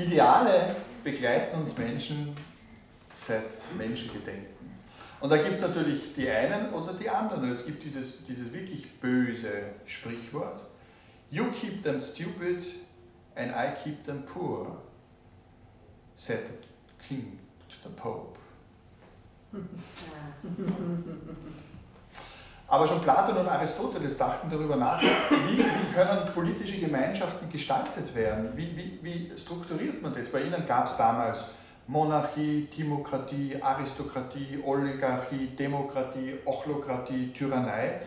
Ideale begleiten uns Menschen seit Menschengedenken. Und da gibt es natürlich die einen oder die anderen. Und es gibt dieses, dieses wirklich böse Sprichwort. You keep them stupid and I keep them poor, said the king to the pope. Aber schon Platon und Aristoteles dachten darüber nach, wie, wie können politische Gemeinschaften gestaltet werden? Wie, wie, wie strukturiert man das? Bei ihnen gab es damals Monarchie, Timokratie, Aristokratie, Oligarchie, Demokratie, Ochlokratie, Tyrannei.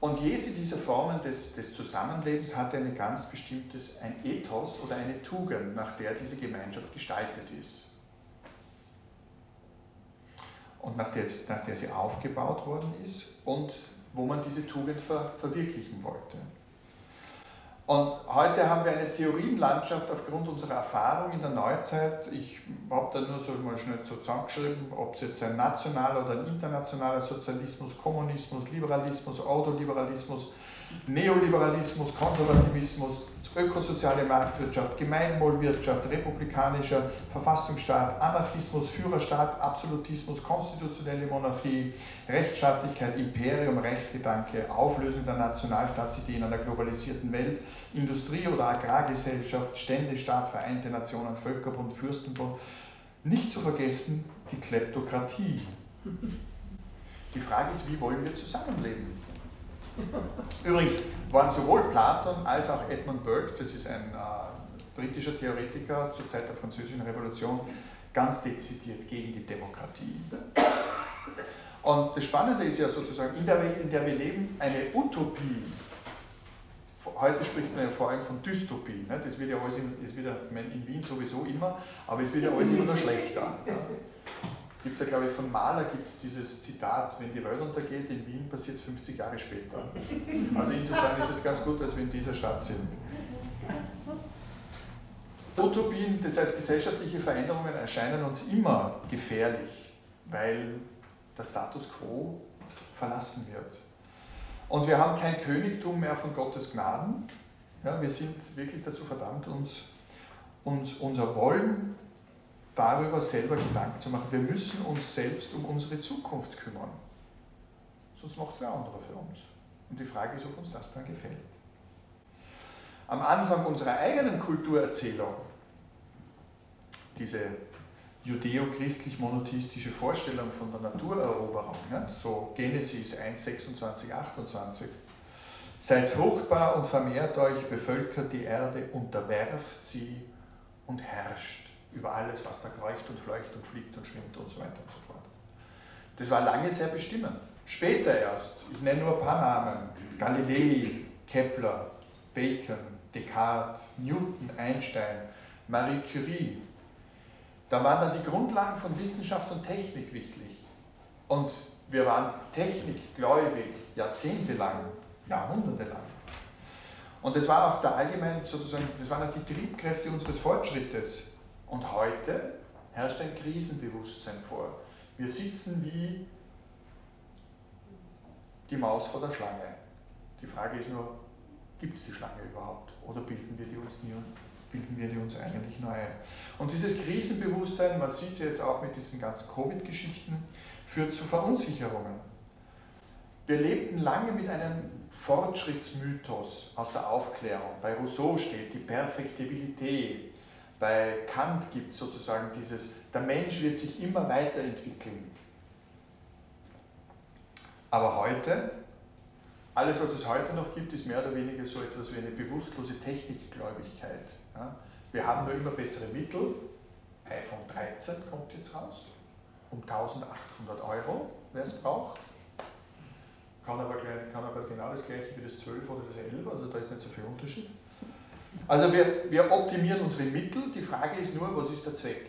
Und jede dieser Formen des, des Zusammenlebens hatte ein ganz bestimmtes, ein Ethos oder eine Tugend, nach der diese Gemeinschaft gestaltet ist. Und nach der, nach der sie aufgebaut worden ist und wo man diese Tugend ver, verwirklichen wollte. Und heute haben wir eine Theorienlandschaft aufgrund unserer Erfahrung in der Neuzeit. Ich habe da nur so mal schnell so zusammengeschrieben, ob es jetzt ein nationaler oder ein internationaler Sozialismus, Kommunismus, Liberalismus, Autoliberalismus, Neoliberalismus, Konservativismus, ökosoziale Marktwirtschaft, Gemeinwohlwirtschaft, republikanischer Verfassungsstaat, Anarchismus, Führerstaat, Absolutismus, konstitutionelle Monarchie, Rechtsstaatlichkeit, Imperium, Rechtsgedanke, Auflösung der Nationalstaatsidee in einer globalisierten Welt, Industrie- oder Agrargesellschaft, Ständestaat, Vereinte Nationen, Völkerbund, Fürstenbund. Nicht zu vergessen die Kleptokratie. Die Frage ist, wie wollen wir zusammenleben? Übrigens waren sowohl Platon als auch Edmund Burke, das ist ein äh, britischer Theoretiker zur Zeit der Französischen Revolution, ganz dezidiert gegen die Demokratie. Und das Spannende ist ja sozusagen, in der Welt, in der wir leben, eine Utopie. Heute spricht man ja vor allem von Dystopie. Ne? Das wird ja alles in, das wird ja, in Wien sowieso immer, aber es wird ja alles immer noch schlechter. Ja? gibt es ja, glaube ich, von Mahler gibt es dieses Zitat, wenn die Welt untergeht, in Wien passiert es 50 Jahre später. Also insofern ist es ganz gut, dass wir in dieser Stadt sind. Utopien, das heißt gesellschaftliche Veränderungen, erscheinen uns immer gefährlich, weil der Status quo verlassen wird. Und wir haben kein Königtum mehr von Gottes Gnaden. Ja, wir sind wirklich dazu verdammt, uns, uns unser Wollen darüber selber Gedanken zu machen. Wir müssen uns selbst um unsere Zukunft kümmern. Sonst macht es wer anderer für uns. Und die Frage ist, ob uns das dann gefällt. Am Anfang unserer eigenen Kulturerzählung, diese judeo-christlich-monotheistische Vorstellung von der Natureroberung, ne? so Genesis 1, 26, 28, Seid fruchtbar und vermehrt euch, bevölkert die Erde, unterwerft sie und herrscht über alles, was da kreucht und fleucht und fliegt und schwimmt und so weiter und so fort. Das war lange sehr bestimmend. Später erst, ich nenne nur ein paar Namen, Galilei, Kepler, Bacon, Descartes, Newton, Einstein, Marie Curie. Da waren dann die Grundlagen von Wissenschaft und Technik wichtig. Und wir waren technikgläubig, jahrzehntelang, jahrhundertelang. Und das war auch der allgemein sozusagen, das waren auch die Triebkräfte unseres Fortschrittes. Und heute herrscht ein Krisenbewusstsein vor. Wir sitzen wie die Maus vor der Schlange. Die Frage ist nur, gibt es die Schlange überhaupt? Oder bilden wir die uns nie bilden wir die uns eigentlich nur ein? Und dieses Krisenbewusstsein, man sieht es jetzt auch mit diesen ganzen Covid-Geschichten, führt zu Verunsicherungen. Wir lebten lange mit einem Fortschrittsmythos aus der Aufklärung. Bei Rousseau steht die Perfektibilität, bei Kant gibt es sozusagen dieses, der Mensch wird sich immer weiterentwickeln. Aber heute, alles was es heute noch gibt, ist mehr oder weniger so etwas wie eine bewusstlose Technikgläubigkeit. Ja? Wir haben nur immer bessere Mittel. iPhone 13 kommt jetzt raus, um 1800 Euro, wer es braucht. Kann aber, kann aber genau das gleiche wie das 12 oder das 11, also da ist nicht so viel Unterschied. Also wir, wir optimieren unsere Mittel, die Frage ist nur, was ist der Zweck?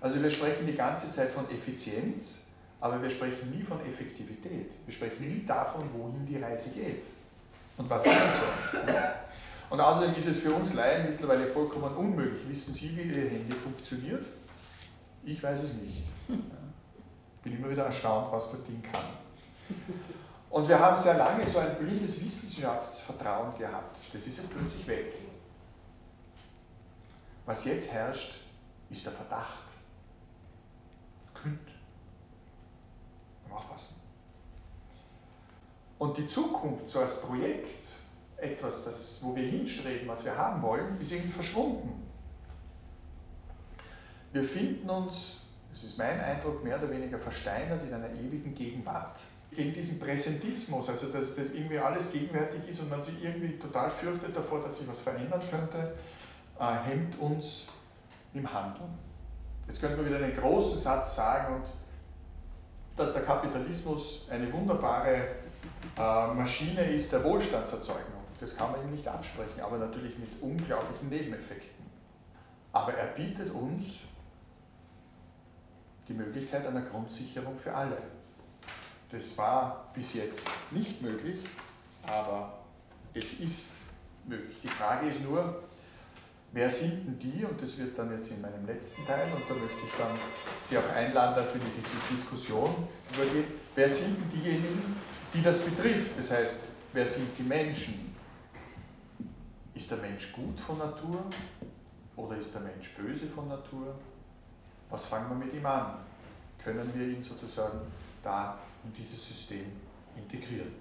Also wir sprechen die ganze Zeit von Effizienz, aber wir sprechen nie von Effektivität. Wir sprechen nie davon, wohin die Reise geht und was sein soll. Und außerdem ist es für uns Laien mittlerweile vollkommen unmöglich. Wissen Sie, wie Ihr Handy funktioniert? Ich weiß es nicht. Bin immer wieder erstaunt, was das Ding kann. Und wir haben sehr lange so ein blindes Wissenschaftsvertrauen gehabt. Das ist jetzt plötzlich weg. Was jetzt herrscht, ist der Verdacht. Das könnte. Aufpassen. Und die Zukunft so als Projekt, etwas, das, wo wir hinstreben, was wir haben wollen, ist irgendwie verschwunden. Wir finden uns, das ist mein Eindruck, mehr oder weniger versteinert in einer ewigen Gegenwart. Gegen diesen Präsentismus, also dass, dass irgendwie alles gegenwärtig ist und man sich irgendwie total fürchtet davor, dass sich was verändern könnte, äh, hemmt uns im Handeln. Jetzt könnte man wieder einen großen Satz sagen, und dass der Kapitalismus eine wunderbare äh, Maschine ist der Wohlstandserzeugung. Das kann man ihm nicht absprechen, aber natürlich mit unglaublichen Nebeneffekten. Aber er bietet uns die Möglichkeit einer Grundsicherung für alle. Das war bis jetzt nicht möglich, aber es ist möglich. Die Frage ist nur, wer sind denn die, und das wird dann jetzt in meinem letzten Teil, und da möchte ich dann Sie auch einladen, dass wir in die Diskussion übergehen, wer sind denn diejenigen, die das betrifft? Das heißt, wer sind die Menschen? Ist der Mensch gut von Natur oder ist der Mensch böse von Natur? Was fangen wir mit ihm an? Können wir ihn sozusagen da in dieses System integrieren?